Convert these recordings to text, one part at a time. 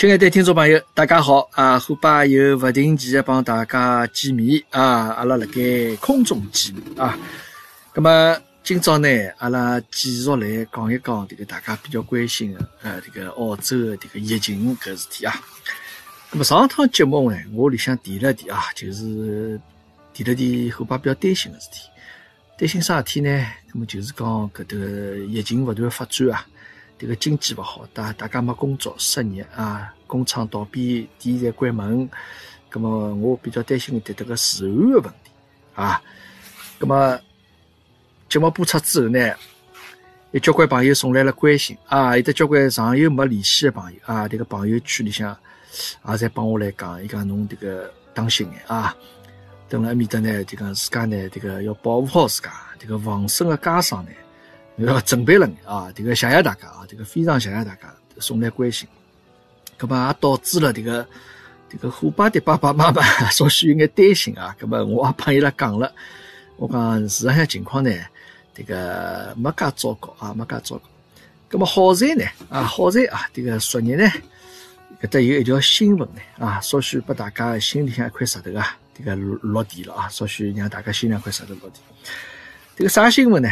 亲爱的听众朋友，大家好啊！虎爸又不定期的帮大家见面啊，阿拉辣盖空中见面啊。那么今朝呢，阿拉继续来讲一讲这个大家比较关心的呃，这个澳洲的这个疫情搿事体啊。那么上趟节目呢，我里向提了提啊，就是提了提虎爸比较担心的事体。担心啥事体呢？那么就是讲搿个疫情勿断发展啊。这个经济勿好，大大家没工作，失业啊，工厂倒闭，店在关门。咁么，我比较担心的迭个治安的问题啊。咁么，节目播出之后呢，有交关朋友送来了关心啊，有的交关长久没联系的朋友啊，这个朋友圈里向也在帮我来讲，伊讲侬这个当心眼啊，等了埃面搭呢，就讲自家呢，这个要保护好自家，这个防身的加上呢。要准备了啊！这个谢谢大家啊！这个非常谢谢大家送来关心，那么也导致了这个这个虎爸的爸爸妈妈 稍许有眼担心啊。那么我也帮伊拉讲了，我讲事实上情况呢，这个没介糟糕啊，没介糟糕。那么好在呢啊，好在啊，这个昨日呢，搿搭有一条新闻呢啊，稍许把大家心里向一块石头啊，这个落地了啊，稍许让大家心里一块石头落地。这个啥新闻呢？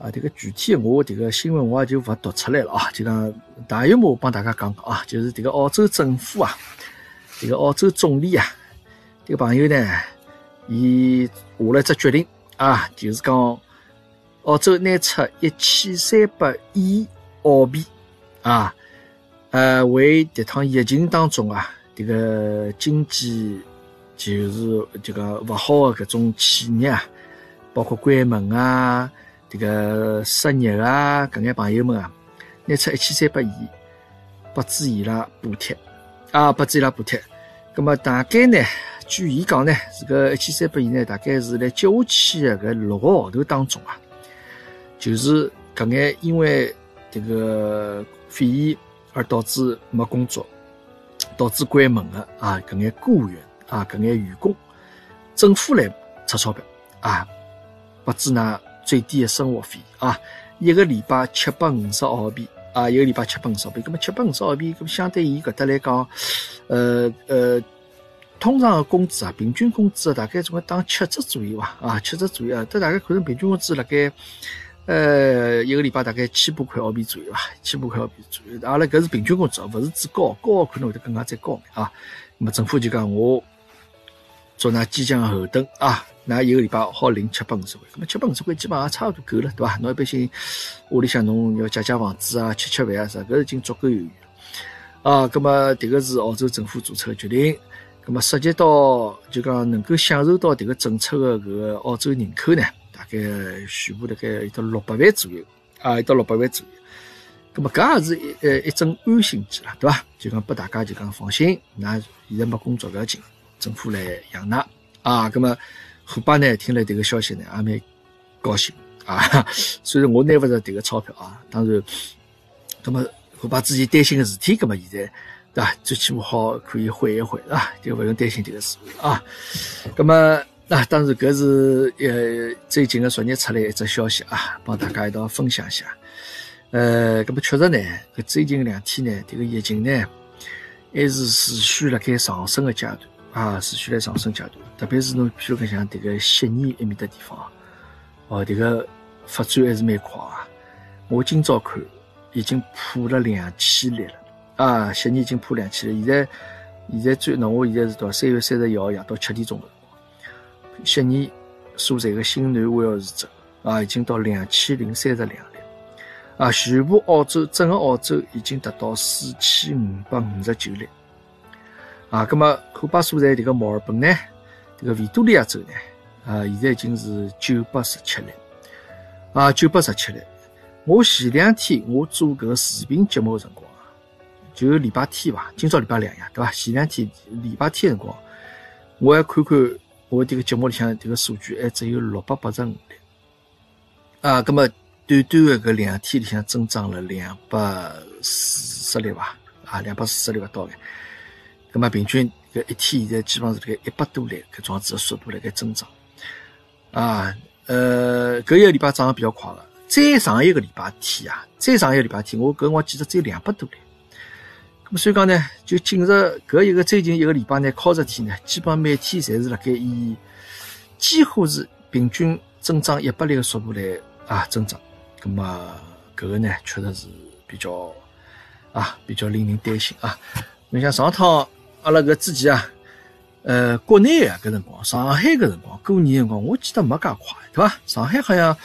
啊，这个具体我这个新闻我也就不读出来了啊，就讲大约我帮大家讲讲啊，就是这个澳洲政府啊，这个澳洲总理啊，这个朋友呢，伊下了一只决定啊，就是讲澳洲拿出一千三百亿澳币啊，呃，为这趟疫情当中啊，这个经济就是这个不好的各种企业啊，包括关门啊。这个失业啊，搿眼朋友们啊，拿出一千三百亿，拨支伊拉补贴啊，拨支伊拉补贴。葛么大概呢，据伊讲呢，这个一千三百亿呢，大概是辣接下去的搿六个号头当中啊，就是搿眼因为这个肺炎而导致没工作，导致关门的啊，搿眼雇员啊，搿眼员工，政府来出钞票啊，拨支呢。最低的生活费啊，一个礼拜七百五十澳币啊，一个礼拜七百五十澳币。那么七百五十澳币，咁相对于搿搭来讲，呃呃，通常的工资啊，平均工资大概总归打七折左右吧，啊，七折左右啊。这大概可能平均工资辣盖，呃，一个礼拜大概千把块澳币左右吧，千把块澳币左右。阿拉搿是平均工资，勿是指高，高可能会得更加再高眼啊。那么政府就讲我做那坚强后盾啊。那一个礼拜好领七百五十块，那么七百五十块基本上差不多够了，对伐？侬一般性屋里向侬要借借房子啊、吃吃饭啊啥，搿已经足够有余了。啊，那么迭个是澳洲政府做出的决定。那么涉及到就讲能够享受到迭个政策的搿个澳洲人口呢，大概全部大概有到六百万左右啊，有到六百万左右。那么搿也是一呃一针安心剂了，对伐？就讲拨大家就讲放心，那现在没工作勿要紧，政府来养㑚啊。那么。虎爸呢，听了这个消息呢，也蛮高兴啊。虽然我拿不着这个钞票啊，当然，那么虎爸之前担心的事体，那么现在对吧？最起码好可以缓一缓啊，就不用担心这个事啊。那么那当然，搿是呃最近的昨日出来一则消息啊，帮大家一道分享一下。呃，那么确实呢，搿最近两天呢，这个疫情呢，还是持续辣盖上升的阶段。啊，持续在上升阶段，特别是侬，譬如讲像迭个悉尼埃面的地方，哦，迭个发展还是蛮快啊。我今朝看已经破了两千例了，啊，悉尼已经破两千例。现在现在最，那我现在是到三月三十一号夜到七点钟的辰光，悉尼所在的新南威尔士州啊，已经到两千零三十两例，啊，全部澳洲整个澳洲已经达到四千五百五十九例。啊，那么库巴所在这个墨尔本呢，这个维多利亚州呢，啊，现在已经是九百十七例，啊，九百十七例。我前两天我做搿个视频节目的辰光啊，就礼拜天吧，今朝礼拜两呀，对吧？前两天礼拜天辰光，我还看看我这个节目里向这个数据，还只有六百八十五例，啊，那么短短的搿两天里向增长了两百四十例吧，啊，两百四十例不到个。那么平均搿一天现在基本上是辣盖一百多例，搿种子的速度辣盖增长。啊，呃，搿一个礼拜涨得比较快了。再上一个礼拜天啊，再上一个礼拜天，我搿我记得只有两百多例。咁么所以讲呢，就进入搿一个最近一个礼拜呢，考十天呢，基本每天侪是辣盖以几乎是平均增长一百例个速度来啊增长。咁么搿个呢，确实是比较啊比较令人担心啊。你像上趟阿拉搿之前啊，呃，国内啊搿辰光，上海搿辰光过年辰光，我记得没介快，对伐？上海好像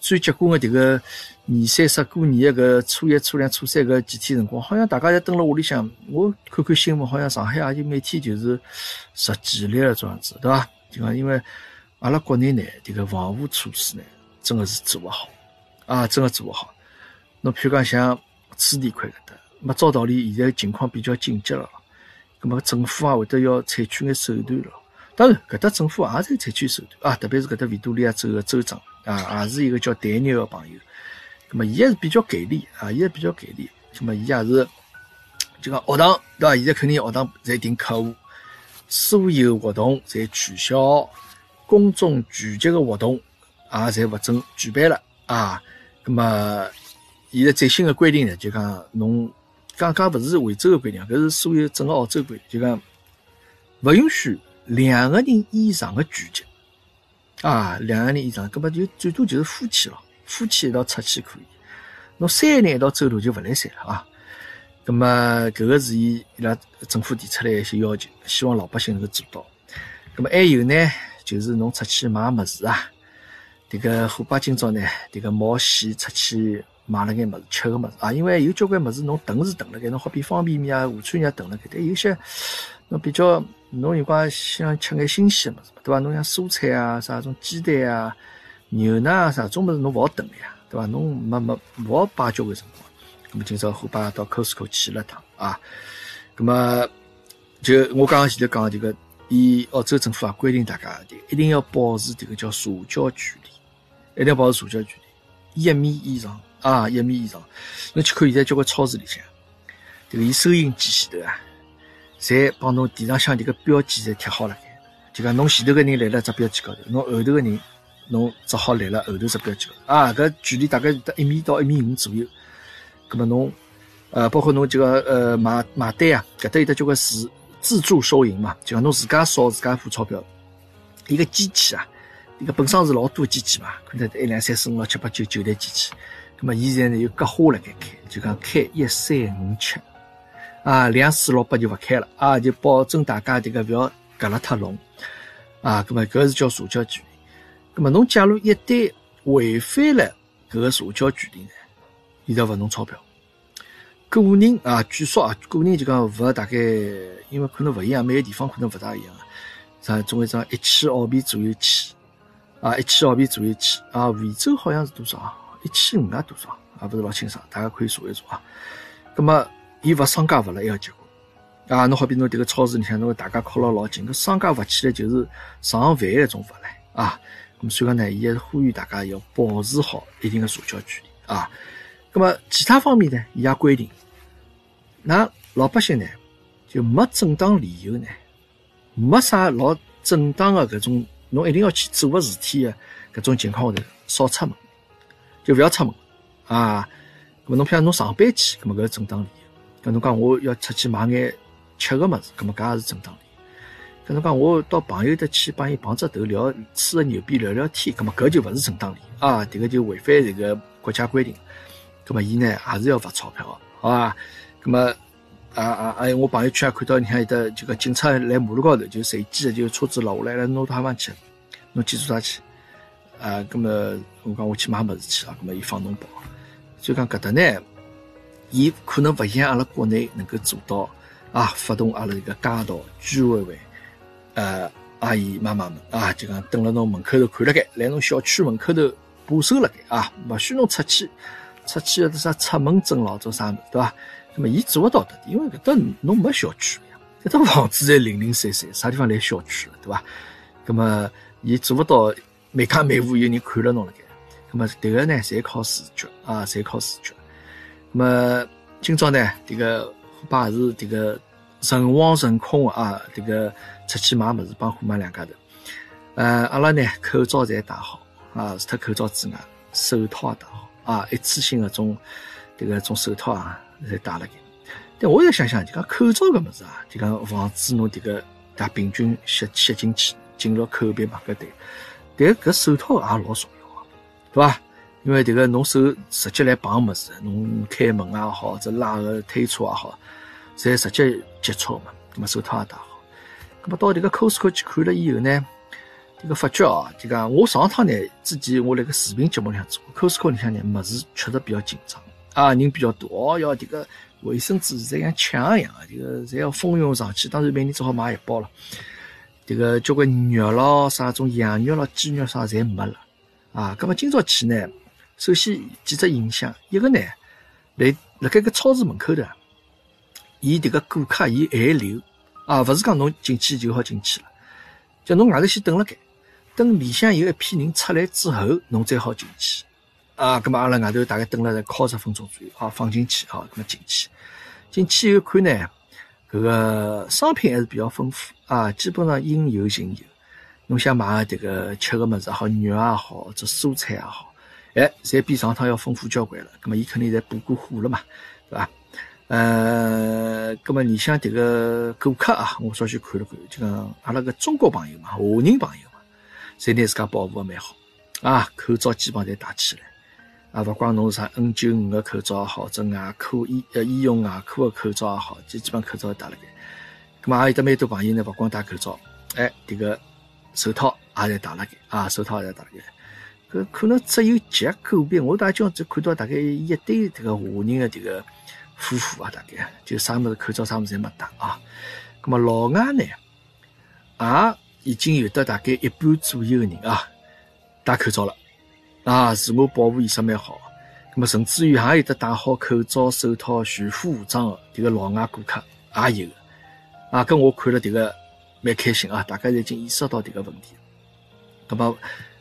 最结棍个迭个。年三十过年个搿初一、初两、初三搿几天辰光，好像大家侪蹲辣屋里向。我看看新闻，好像上海也就每天就是十几例这样子，对伐？就讲因为阿拉国内呢，迭个防护措施呢，真个是做勿好啊，真个做勿好。侬譬如讲像珠田块搿搭，没照道理，现在情况比较紧急了，葛末政府也会得要采取眼手段了。当然，搿搭政府也在采取手段啊，特别是搿搭维多利亚州个州长啊，也是一个叫戴尼个朋友。那么，伊也是比较给力啊，伊也比较给力。那么，伊也是就讲学堂对伐？现在肯定学堂在停课务，所有活动侪取消，公众聚集个活动也侪勿准举办了啊。那么，现在最新个规定呢，就讲侬刚刚勿是惠州的规定，搿是所有整个澳洲规，就讲勿允许两个人以上的聚集啊，两个人以上，搿么就最多就是夫妻了。夫妻一道出去可以，侬三个人一道走路就勿来三了啊。那么搿个是伊伊拉政府提出来一些要求，希望老百姓能够做到。那么还有呢，就是侬出去买物事啊，迭个虎爸今朝呢，迭个冒险出去买了眼物事吃个物事啊，因为有交关物事侬囤是囤了盖，侬好比方便面啊、午餐肉囤了盖，但有些侬比较侬有辰光想吃眼新鲜个物事，对伐？侬像蔬菜啊、啥种鸡蛋啊。牛奶啊啥种物事侬勿好等呀，对伐？侬没没勿好摆交关辰光。咁么今朝虎爸到 Costco 去了趟啊。咁么就我刚刚前头讲这个，以澳洲政府啊规定大家的一定要保持这个叫社交距离，一定要保持社交距离，一米以上啊，一米以上。侬去看现在交关超市里向，这个伊收银机前头啊，侪帮侬地上向迭个标记侪贴好了，就讲侬前头个人来了只标记高头，侬后头个人。侬只好立了后头只标记啊，搿距离大概得一米到一米五左右。葛末侬，呃，包括侬这个呃买买单啊，搿搭有得交关自自助收银嘛，就讲侬自家扫自家付钞票。一个机器啊，一个本身是老多机器嘛，可能一两三四五六七八九九台机器。葛末现在呢有格花了该开，就讲开一三五七，啊，两四六八就勿开了啊，就保证大家这个勿要隔了太拢啊。葛么搿是叫社交距离。那么侬假如一旦违反了搿个社交距离呢，伊就罚侬钞票。个人啊，据说啊，个人就讲罚大概，因为可能勿一样，每个地方可能勿大一样啊。啥总归讲一千澳币左右起，啊，一千澳币左右起啊。惠州好像是多少啊？一千五啊多少？啊，勿是老清爽，大家可以查一查啊。那么伊罚商家勿来一个结果啊，侬好比侬迭个超市里向，侬大家靠了老近，搿商家罚起来就是上万一种罚唻啊。所以讲呢，伊也是呼吁大家要保持好一定的社交距离啊。那么其他方面呢，伊也规定，那老百姓呢就没正当理由呢，没啥老正当的搿种，侬一定要去做个事体的搿种情况下头，少出门，就勿要出门啊。那么侬譬如侬上班去，那么搿是正当理由。搿侬讲我要出去买眼吃个物事，那么搿也是正当理由。搿侬讲，我到朋友的去帮伊碰只头聊，吹个牛逼聊聊天，葛末搿就勿是正当理由啊！迭个就违反这个国家规定，葛末伊呢还是要罚钞票个，好伐？葛末啊啊啊！我朋友圈看到，你看有的这个警察来马路高头就随机的就车子落下来了，拿到哈方去，侬去做啥去？啊，葛末我讲我去买物事去啊，葛末伊放侬跑，所以讲搿搭呢，伊可能勿像阿拉国内能够做到啊，发动阿拉一个街道居委会。呃，阿姨妈妈们啊，就讲蹲辣侬门口头看了盖，来侬小区门口头把守辣盖啊，勿许侬出去，出去要啥出门证老做啥物事，对伐？那么伊做勿到的，因为搿搭侬没小区呀，搿搭房子侪零零散散，啥地方来小区了，对伐？那么伊做勿到每家每户有人看了侬了盖，那么迭个呢，侪靠自觉啊，侪靠自觉。那么今朝呢，迭个虎爸是迭个。人往人空啊！这个出去买物事，帮虎妈两家头。呃，阿拉呢口罩侪戴好啊，除脱口罩之外，手套也戴好啊，一次性的种这个种手套啊，侪戴了但我在想想，就讲口罩搿物事啊，就讲防止侬迭个带病菌吸吸进去，进入口鼻嘛搿对。但搿手套也老重要个，对伐？因为迭个侬手直接来碰物事，侬开门也好，或者拉个推车也好，侪直接接触嘛。咁么手套也戴好。咁么到迭个 Costco 去看了以后呢，迭个发觉哦，就讲我上趟呢，之前我辣个视频节目里向做，Costco 里向呢物事确实比较紧张啊，人比较多哦，要迭个卫生纸侪像抢一样个，迭个侪要蜂拥上去。当然每人只好买一包了。迭个交关肉咯，啥种羊肉咯、鸡肉啥侪没了啊。咁么今朝去呢？首先几只影响，一个呢，来辣盖个超市门口的，伊迭个顾客伊还留啊，勿是讲侬进去就好进去了，叫侬外头先等辣盖，等里向有一批人出来之后，侬再好进去啊。咁么阿拉外头大概等了靠十分钟左右，好放进去，好咁么进去，进去以后看呢，搿个商品还是比较丰富啊，基本上应有尽有，侬想买迭个吃个物事好，肉也好，或者蔬菜也好。哎，侪比上趟要丰富交关了。咁么，伊肯定侪补过货了嘛，对伐？呃，咁么里向迭个顾客啊，我稍许看了看，就讲阿拉个中国朋友嘛，华人朋友嘛，侪拿自家保护个蛮好啊。口罩基本上侪戴起来啊，勿管侬是啥 N 九五个口罩也好，或者外科医呃医用外科个口罩也好，就基本口罩戴辣盖。咁么，也有得蛮多朋友呢，勿光戴口罩，哎，迭个手套也在戴辣盖啊，手套也在戴辣盖。搿可能只有极个别，我大叫只看到大概一对迭个华人的迭个夫妇啊，大概就啥物事口罩啥物事侪没戴啊。咁么老外呢，也已经有得大概一半左右个人啊戴口罩了啊，自我保护意识蛮好。那么甚至于还有得戴好口罩、手套、全副武装的迭个老外顾客也有啊。跟我看了迭个蛮开心啊，大家已经意识到迭个问题。那么。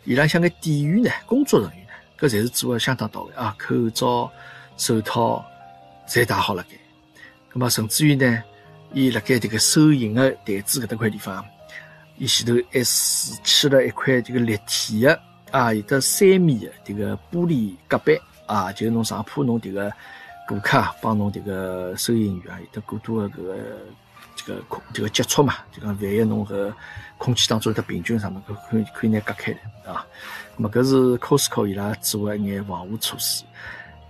伊拉像个店员呢，工作人员呢，搿侪是做的相当到位啊！口罩、手套侪戴好了该。咁么甚至于呢，伊辣盖迭个收银的台子搿搭块地方，伊前头还竖起了一块这个立体的啊，有得三米的迭个玻璃隔板啊，就侬上铺侬迭个顾客帮侬迭个收银员啊有得过多的搿个。这个空这个接触嘛，就讲万一侬和空气当中的病菌啥么，可可以可以拿隔开的啊。那么搿是 Costco 伊拉做的一眼防护措施。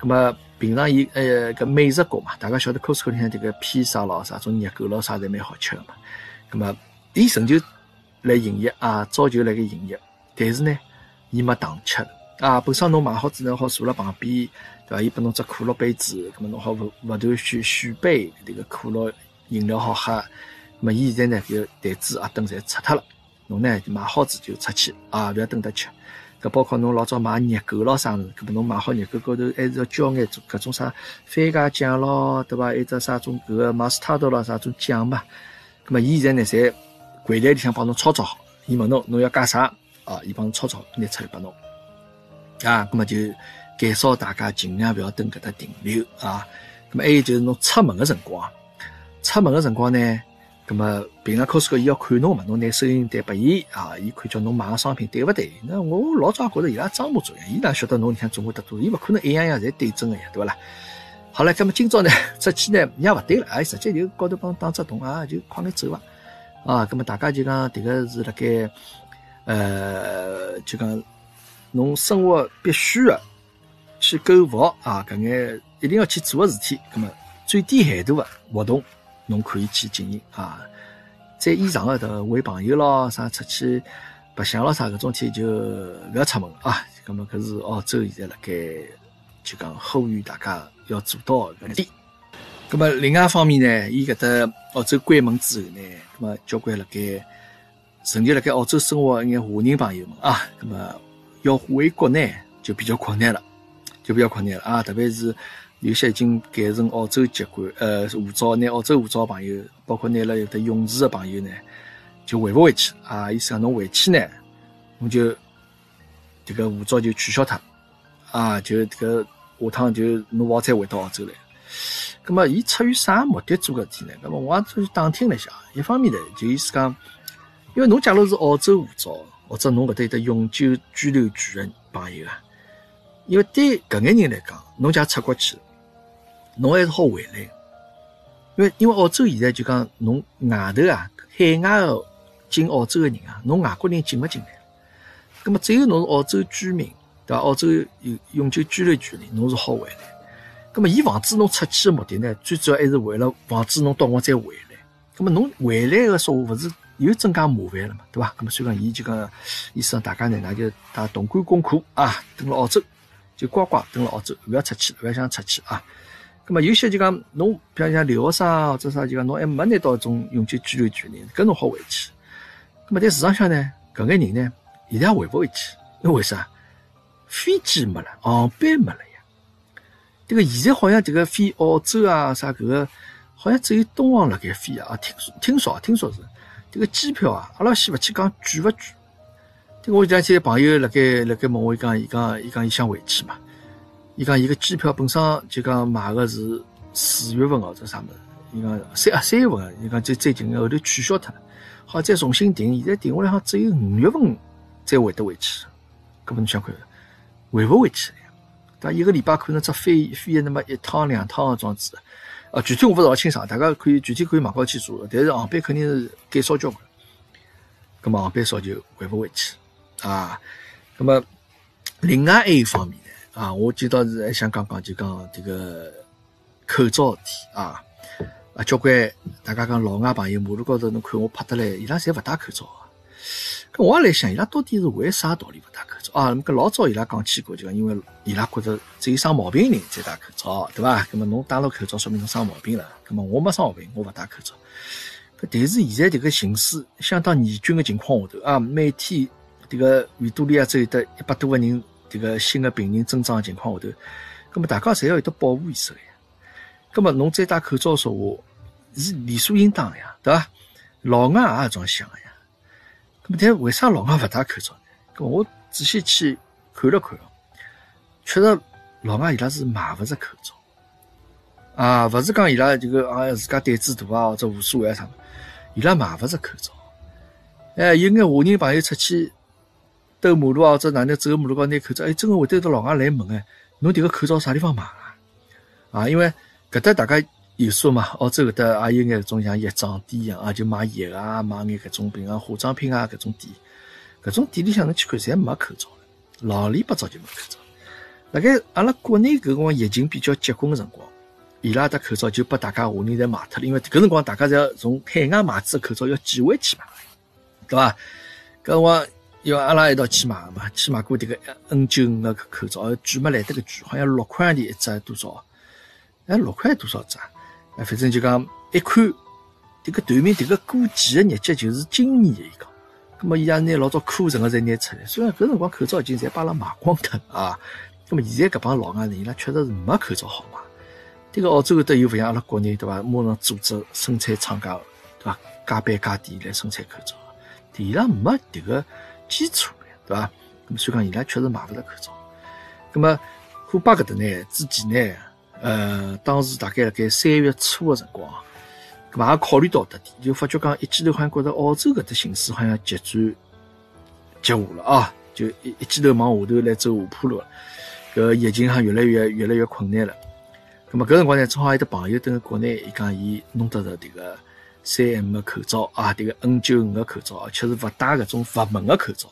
那么平常伊呃搿美食国嘛，大家晓得 Costco 里向这个披萨咯啥种热狗咯啥侪蛮好吃的嘛。那么伊仍旧来营业啊，早就来个营业，但是呢，伊没糖吃啊。本身侬买好之后好坐辣旁边，对伐？伊拨侬只可乐杯子，咁么侬好勿勿断续续杯这个可乐。饮料好喝，那么伊现在呢，搿台子啊灯侪拆脱了，侬呢买好子就出去啊，勿要等得吃。搿包括侬老早买热狗咯啥物事，搿么侬买好热狗高头还是要浇眼种搿种啥番茄酱咯，对伐？一只啥种搿个马斯塔多咯啥种酱嘛。搿么伊现在呢，侪柜台里向帮侬操作好，伊问侬侬要加啥啊？伊帮侬操作拿出来拨侬啊。搿么就减少大家尽量勿要等搿搭停留啊。搿么还有就是侬出门个辰光。出门个辰光呢，葛么平常 Costco 伊要看侬嘛，侬拿收银单拨伊啊，伊看叫侬买个商品对勿对？那我老早觉着伊拉装模作样，伊哪晓得侬里向做么得多？伊勿可能一样样侪对准个呀，对勿啦？好了，葛么今朝呢 出去呢也勿对了，哎，直接就高头帮侬打只洞啊，就快眼走伐？啊，葛么大家就讲迭个是辣盖呃，就讲侬生活必须的去购物啊，搿眼一定要去做的事体，葛么最低限度的活动。侬可以去进行啊，在以上的头为朋友咯，啥出去白相咯啥搿种天就勿要出门啊。咁么搿是澳洲现在辣盖就讲呼吁大家要做到搿点。咁么另外一方面呢，伊搿搭澳洲关门之后呢，咁么交关辣盖甚至辣盖澳洲生活一眼华人朋友们啊，那么要回国内就比较困难了，就比较困难了啊，特别是。有些已经改成澳洲籍贯，呃，护照拿澳洲护照朋友，包括拿了有的永住的朋友呢，就回勿回去啊？意思讲侬回去呢，侬就这个护照就取消脱，啊，就这个下趟就侬勿好再回到澳洲来。那么，伊出于啥目的做搿事体呢？那么我也就打听了一下，一方面呢，就意思讲，因为侬假如是澳洲护照，或者侬搿搭有得永久居留权的朋友啊，因为对搿眼人来讲，侬假出国去。侬还是好回来，因为因为澳洲现在就讲侬外头啊，海外的进澳洲的人啊，侬外国人进勿进来？咁么只有侬是澳洲居民，对伐？澳洲有永久居留权的，侬是好回来。咁么伊防止侬出去的目的呢，最主要还是为了防止侬到辰再回来。咁么侬回来个说话，勿是又增加麻烦了嘛？对伐？咁么所以讲，伊就讲意思让大家呢，那就打同甘共苦啊，等了澳洲就乖乖等了澳洲，勿要出去，勿要想出去啊。那么有些就讲侬，比如像留学生或者啥，就讲侬还没拿到种永久居留权呢，搿侬好回去。那么在市场上呢，搿眼人呢，现在回勿回去？因为啥？飞机没了，航班没了呀。这个现在好像这个飞澳洲啊啥搿个，好像只有东航辣盖飞啊。听说听说听说是这个机票啊，阿拉先勿去讲贵勿贵。这个我前两天朋友辣盖辣盖问我，讲伊讲伊讲伊想回去嘛。伊讲伊个机票本身就讲买个是四月份或者啥物事，伊讲三啊三月份，伊讲最最近后头取消脱了，好再重新订，现在订下来好像只有五月份才回得回去，搿么侬想看回勿回去了呀？对伐？一个礼拜可能只飞飞那么一趟两趟个装置，啊，具体我勿是老清爽，大家可以具体可以网高去查，但是航班肯定是减少交关，搿么航班少就回勿回去啊。搿么另外还有一方面呢。啊，我今朝是还想讲讲，就讲这个口罩问题啊。啊，交关大家讲老外朋友，马路高头侬看我拍得来，伊拉侪勿戴口罩啊。搿我也来想，伊拉到底是为啥道理勿戴口罩啊？搿老早伊拉讲起过，就因为伊拉觉着只有生毛病人才戴口罩，对伐？搿么侬戴了口罩，说明侬生毛病了。搿么我没生毛病，我勿戴口罩。搿但是现在这个形势相当严峻的情况下头啊，每天这个维多利亚州有得一百多个人。这个新的病人增长的情况下头，那么大家侪要有得保护意识个呀。那么侬再戴口罩说话是理所应当呀，对伐？老外也这样想个呀。那么但为啥老外勿戴口罩呢？我仔细去看了看，确实老外伊拉是买勿着口罩啊，勿是讲伊拉这个啊自家胆子大啊或者无所谓啊啥，伊拉买勿着口罩。哎，有眼华人朋友出去。兜马路啊，或者哪能走马路高拿口罩？哎，真个会得到老外来问哎，侬迭个口罩啥地方买啊？啊，因为搿搭大家有数嘛，澳洲搿搭也有眼搿种像药妆店一样啊，就卖药啊，卖眼搿种品啊，化妆品啊搿种店，搿种店里向侬去看，侪没口罩老里八早就没口罩。辣盖阿拉国内搿辰光疫情比较结棍个辰光，伊拉搭口罩就拨大家华人侪卖脱了，因为搿辰光大家侪要从海外买子个口罩要寄回去嘛，对伐？搿辰光。要阿拉一道去买个嘛，去买过迭个 N 九五个口罩，贵没来得个贵，好像六块钿一只，多少？哎，六块多少只？哎，反正就讲一看，迭个断面迭个过期的日节就是今年的一个。那么伊也拿老早库存个再拿出来，虽然搿辰光口罩已经侪把阿拉卖光脱啊。那么现在搿帮老外呢，伊拉确实是没口罩好买。迭个澳洲搿搭又勿像阿拉国内对伐？马上组织生产厂家对伐？加班加点来生产口罩，伊拉没迭个。基础，对伐？咁所以讲，伊拉确实买勿着口罩。咁么，虎巴搿搭呢？之前呢，呃，当时大概辣盖三月初个辰光，咁嘛也考虑到搿点，就发觉讲，一记头好像觉着澳洲搿搭形势好像急转急下了啊，就一一记头往下头来走下坡路。搿疫情上越来越越来越困难了。咁么搿辰光呢，正好有得朋友蹲辣国内，伊讲伊弄得着迭个。三 M 的口罩啊，这个 N 九五个口罩，而且是勿戴搿种阀门个口罩，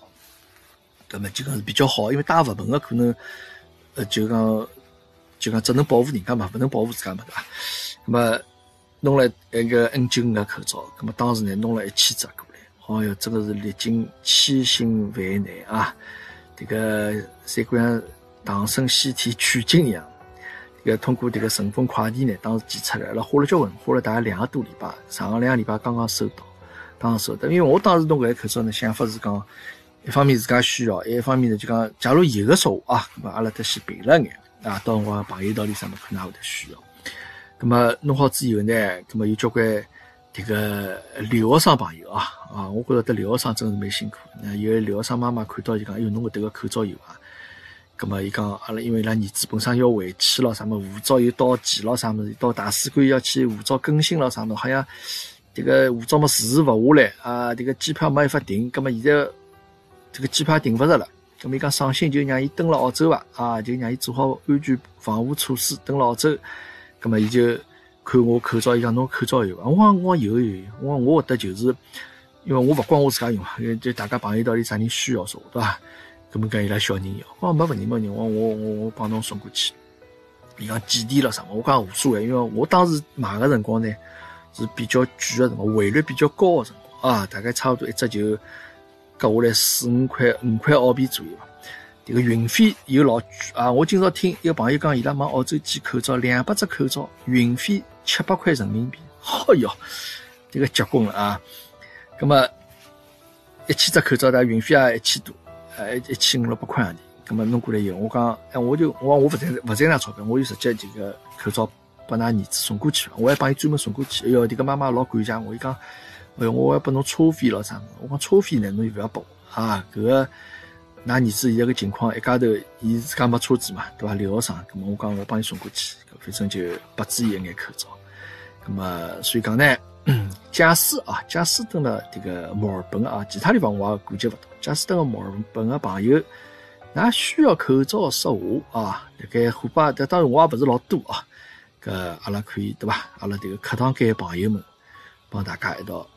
搿么就讲是比较好，因为戴阀门个可能，呃，就讲就讲只能保护人家嘛，勿能保护自家嘛，对伐？那么弄了一个 N 九五的口罩，那么当时呢弄了一千只过来，哎哟，真的是历经千辛万难啊！这个三姑娘唐僧西天取经一样。要通过这个顺丰快递呢，当时寄出来了，花了交关，花了大概两个多礼拜，上个两个礼拜刚刚收到，当时收到。因为我当时弄搿个口罩呢，想法是讲，一方面自家需要，一方面呢就讲，假如有个说话啊，咁么阿拉得先备了眼啊，到辰光朋友到里上面可能会得需要。咁么弄好之后呢，咁么有交关这个留学生朋友啊，啊，我觉着得留学生真是蛮辛苦。那有留学生妈妈看到就讲，哎哟，侬搿迭个口罩有啊？咁么，伊讲阿拉因为伊拉儿子本身要回去咯，啥么护照又到期咯，啥么子到大使馆要去护照更新咯，啥么好像这个护照么迟迟勿下来啊，这个机票没办法订，咁么现在这个机票订勿着了，咁么伊讲伤心，就让伊登了澳洲伐，啊，就让伊做好安全防护措施，登了澳洲，咁么伊就看我口罩，伊讲侬口罩有伐？我讲我有有，我讲我会得就是，因为我勿光我自家用嘛，就大家朋友到底啥人需要说，对伐？搿么讲伊拉小人要，我讲没问题没问题，我我我我帮侬送过去。伊讲几钿了啥？我讲无所谓，因为我当时买个辰光呢是比较贵个辰光，汇率比较高个辰光啊，大概差不多一只就割下来四五块五块澳币左右吧。这个运费又老贵啊！我今朝听一个朋友讲，伊拉往澳洲寄口罩，两百只口罩，运费七百块人民币。哎哟，这个结棍了啊！那么一千只口罩的运费也一千多，呃，一千五六百块洋钿。那么弄过来以后，我讲，哎，我就我我不赚不赚那钞票，我就直接这个口罩把㑚儿子送过去了。我还帮伊专门送过去。哎哟，这个妈妈老感谢我，伊讲，哎哟，我还拨侬车费了啥么？我讲车费呢，侬就不要拨我啊，搿个。那儿子现在个情况，一家头，伊自家没车子嘛，对伐？留学生，咁么我讲我帮伊送过去，反正就不止一眼口罩。咁么所以讲呢，假使啊，假使等了迭个墨尔本啊，其他地方我也估计勿到。假使等了墨尔本个朋友，㑚需要口罩说话啊，辣盖虎巴，但当然我也勿是老多啊。搿阿拉可以对伐？阿拉迭个课堂间朋友们，帮大家一道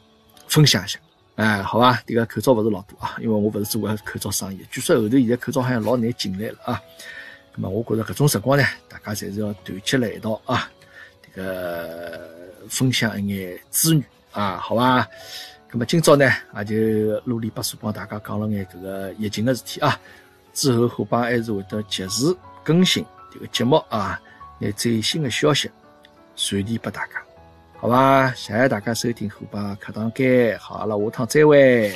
分享一下。哎，好吧，这个口罩不是老多啊，因为我不是做口罩生意。据说后头现在口罩好像老难进来了啊。那么我觉着搿种辰光呢，大家侪是要团结来一道啊，这个分享一眼资源啊，好吧。那么今朝呢，也就啰里吧嗦帮大家讲了眼搿个疫情的事体啊。之后虎爸还是会得及时更新这个节目啊，拿最新的消息传递给大家。好吧，谢谢大家收听虎爸课堂间，好，阿拉下趟再会。